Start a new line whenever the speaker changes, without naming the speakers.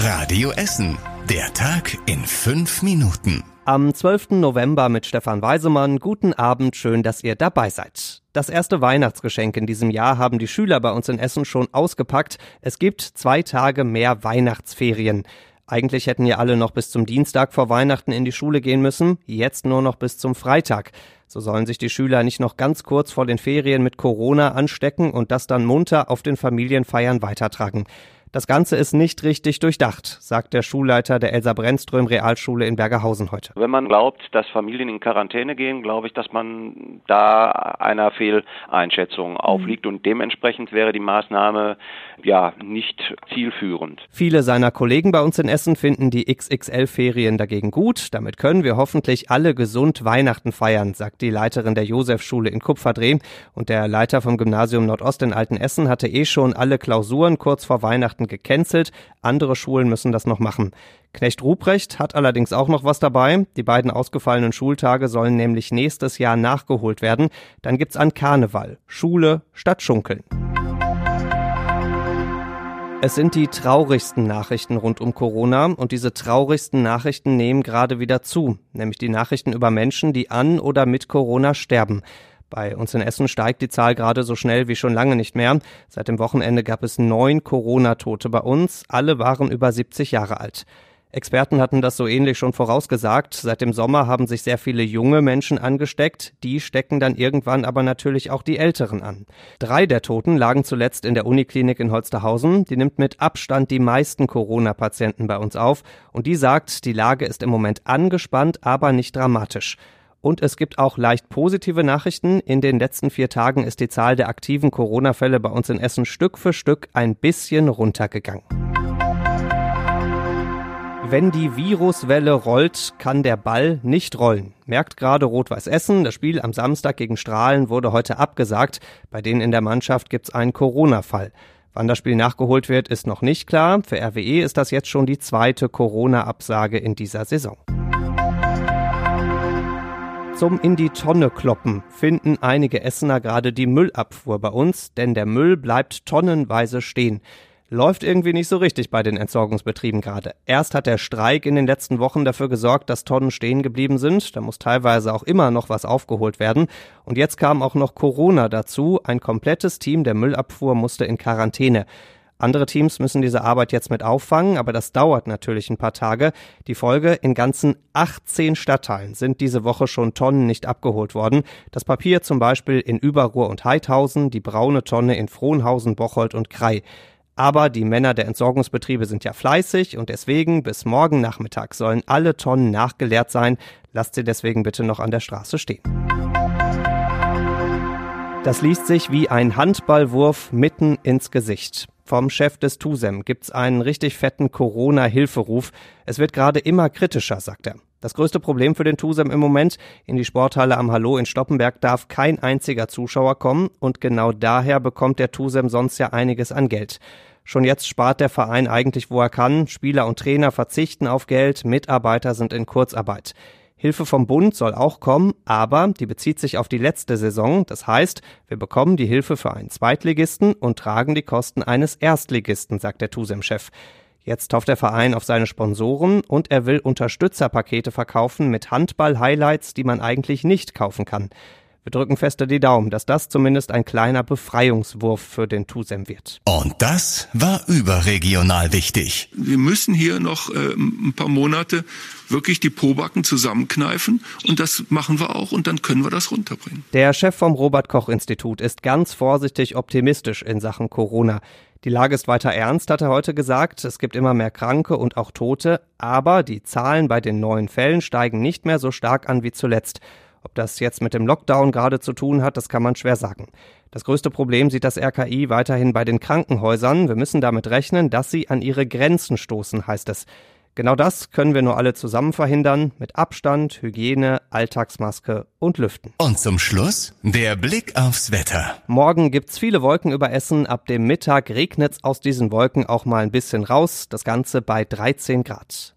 Radio Essen. Der Tag in fünf Minuten.
Am 12. November mit Stefan Weisemann. Guten Abend, schön, dass ihr dabei seid. Das erste Weihnachtsgeschenk in diesem Jahr haben die Schüler bei uns in Essen schon ausgepackt. Es gibt zwei Tage mehr Weihnachtsferien. Eigentlich hätten ja alle noch bis zum Dienstag vor Weihnachten in die Schule gehen müssen, jetzt nur noch bis zum Freitag. So sollen sich die Schüler nicht noch ganz kurz vor den Ferien mit Corona anstecken und das dann munter auf den Familienfeiern weitertragen. Das Ganze ist nicht richtig durchdacht, sagt der Schulleiter der Elsa Brennström Realschule in Bergerhausen heute.
Wenn man glaubt, dass Familien in Quarantäne gehen, glaube ich, dass man da einer Fehleinschätzung aufliegt und dementsprechend wäre die Maßnahme ja nicht zielführend.
Viele seiner Kollegen bei uns in Essen finden die XXL-Ferien dagegen gut. Damit können wir hoffentlich alle gesund Weihnachten feiern, sagt die Leiterin der Josefschule in Kupferdreh. Und der Leiter vom Gymnasium Nordost in Altenessen hatte eh schon alle Klausuren kurz vor Weihnachten Weihnachten gecancelt. Andere Schulen müssen das noch machen. Knecht Ruprecht hat allerdings auch noch was dabei. Die beiden ausgefallenen Schultage sollen nämlich nächstes Jahr nachgeholt werden. Dann gibt's an Karneval. Schule statt Schunkeln. Es sind die traurigsten Nachrichten rund um Corona und diese traurigsten Nachrichten nehmen gerade wieder zu, nämlich die Nachrichten über Menschen, die an oder mit Corona sterben. Bei uns in Essen steigt die Zahl gerade so schnell wie schon lange nicht mehr. Seit dem Wochenende gab es neun Corona-Tote bei uns. Alle waren über 70 Jahre alt. Experten hatten das so ähnlich schon vorausgesagt. Seit dem Sommer haben sich sehr viele junge Menschen angesteckt. Die stecken dann irgendwann aber natürlich auch die Älteren an. Drei der Toten lagen zuletzt in der Uniklinik in Holsterhausen. Die nimmt mit Abstand die meisten Corona-Patienten bei uns auf. Und die sagt, die Lage ist im Moment angespannt, aber nicht dramatisch. Und es gibt auch leicht positive Nachrichten. In den letzten vier Tagen ist die Zahl der aktiven Corona-Fälle bei uns in Essen Stück für Stück ein bisschen runtergegangen. Wenn die Viruswelle rollt, kann der Ball nicht rollen. Merkt gerade Rot-Weiß Essen. Das Spiel am Samstag gegen Strahlen wurde heute abgesagt. Bei denen in der Mannschaft gibt es einen Corona-Fall. Wann das Spiel nachgeholt wird, ist noch nicht klar. Für RWE ist das jetzt schon die zweite Corona-Absage in dieser Saison. Zum in die Tonne kloppen finden einige Essener gerade die Müllabfuhr bei uns, denn der Müll bleibt tonnenweise stehen. Läuft irgendwie nicht so richtig bei den Entsorgungsbetrieben gerade. Erst hat der Streik in den letzten Wochen dafür gesorgt, dass Tonnen stehen geblieben sind. Da muss teilweise auch immer noch was aufgeholt werden. Und jetzt kam auch noch Corona dazu. Ein komplettes Team der Müllabfuhr musste in Quarantäne. Andere Teams müssen diese Arbeit jetzt mit auffangen, aber das dauert natürlich ein paar Tage. Die Folge, in ganzen 18 Stadtteilen sind diese Woche schon Tonnen nicht abgeholt worden. Das Papier zum Beispiel in Überruhr und Heidhausen, die braune Tonne in Frohnhausen, Bocholt und Krei. Aber die Männer der Entsorgungsbetriebe sind ja fleißig und deswegen bis morgen Nachmittag sollen alle Tonnen nachgeleert sein. Lasst sie deswegen bitte noch an der Straße stehen. Das liest sich wie ein Handballwurf mitten ins Gesicht. Vom Chef des TUSEM gibt's einen richtig fetten Corona-Hilferuf. Es wird gerade immer kritischer, sagt er. Das größte Problem für den TUSEM im Moment, in die Sporthalle am Hallo in Stoppenberg darf kein einziger Zuschauer kommen und genau daher bekommt der TUSEM sonst ja einiges an Geld. Schon jetzt spart der Verein eigentlich, wo er kann. Spieler und Trainer verzichten auf Geld, Mitarbeiter sind in Kurzarbeit. Hilfe vom Bund soll auch kommen, aber die bezieht sich auf die letzte Saison. Das heißt, wir bekommen die Hilfe für einen Zweitligisten und tragen die Kosten eines Erstligisten, sagt der TUSEM-Chef. Jetzt hofft der Verein auf seine Sponsoren und er will Unterstützerpakete verkaufen mit Handball-Highlights, die man eigentlich nicht kaufen kann. Wir drücken feste die Daumen, dass das zumindest ein kleiner Befreiungswurf für den TUSEM wird.
Und das war überregional wichtig.
Wir müssen hier noch äh, ein paar Monate wirklich die Pobacken zusammenkneifen und das machen wir auch und dann können wir das runterbringen.
Der Chef vom Robert Koch Institut ist ganz vorsichtig optimistisch in Sachen Corona. Die Lage ist weiter ernst, hat er heute gesagt. Es gibt immer mehr Kranke und auch Tote, aber die Zahlen bei den neuen Fällen steigen nicht mehr so stark an wie zuletzt. Ob das jetzt mit dem Lockdown gerade zu tun hat, das kann man schwer sagen. Das größte Problem sieht das RKI weiterhin bei den Krankenhäusern. Wir müssen damit rechnen, dass sie an ihre Grenzen stoßen, heißt es. Genau das können wir nur alle zusammen verhindern, mit Abstand, Hygiene, Alltagsmaske und Lüften.
Und zum Schluss der Blick aufs Wetter.
Morgen gibt's viele Wolken über Essen, ab dem Mittag regnet's aus diesen Wolken auch mal ein bisschen raus, das Ganze bei 13 Grad.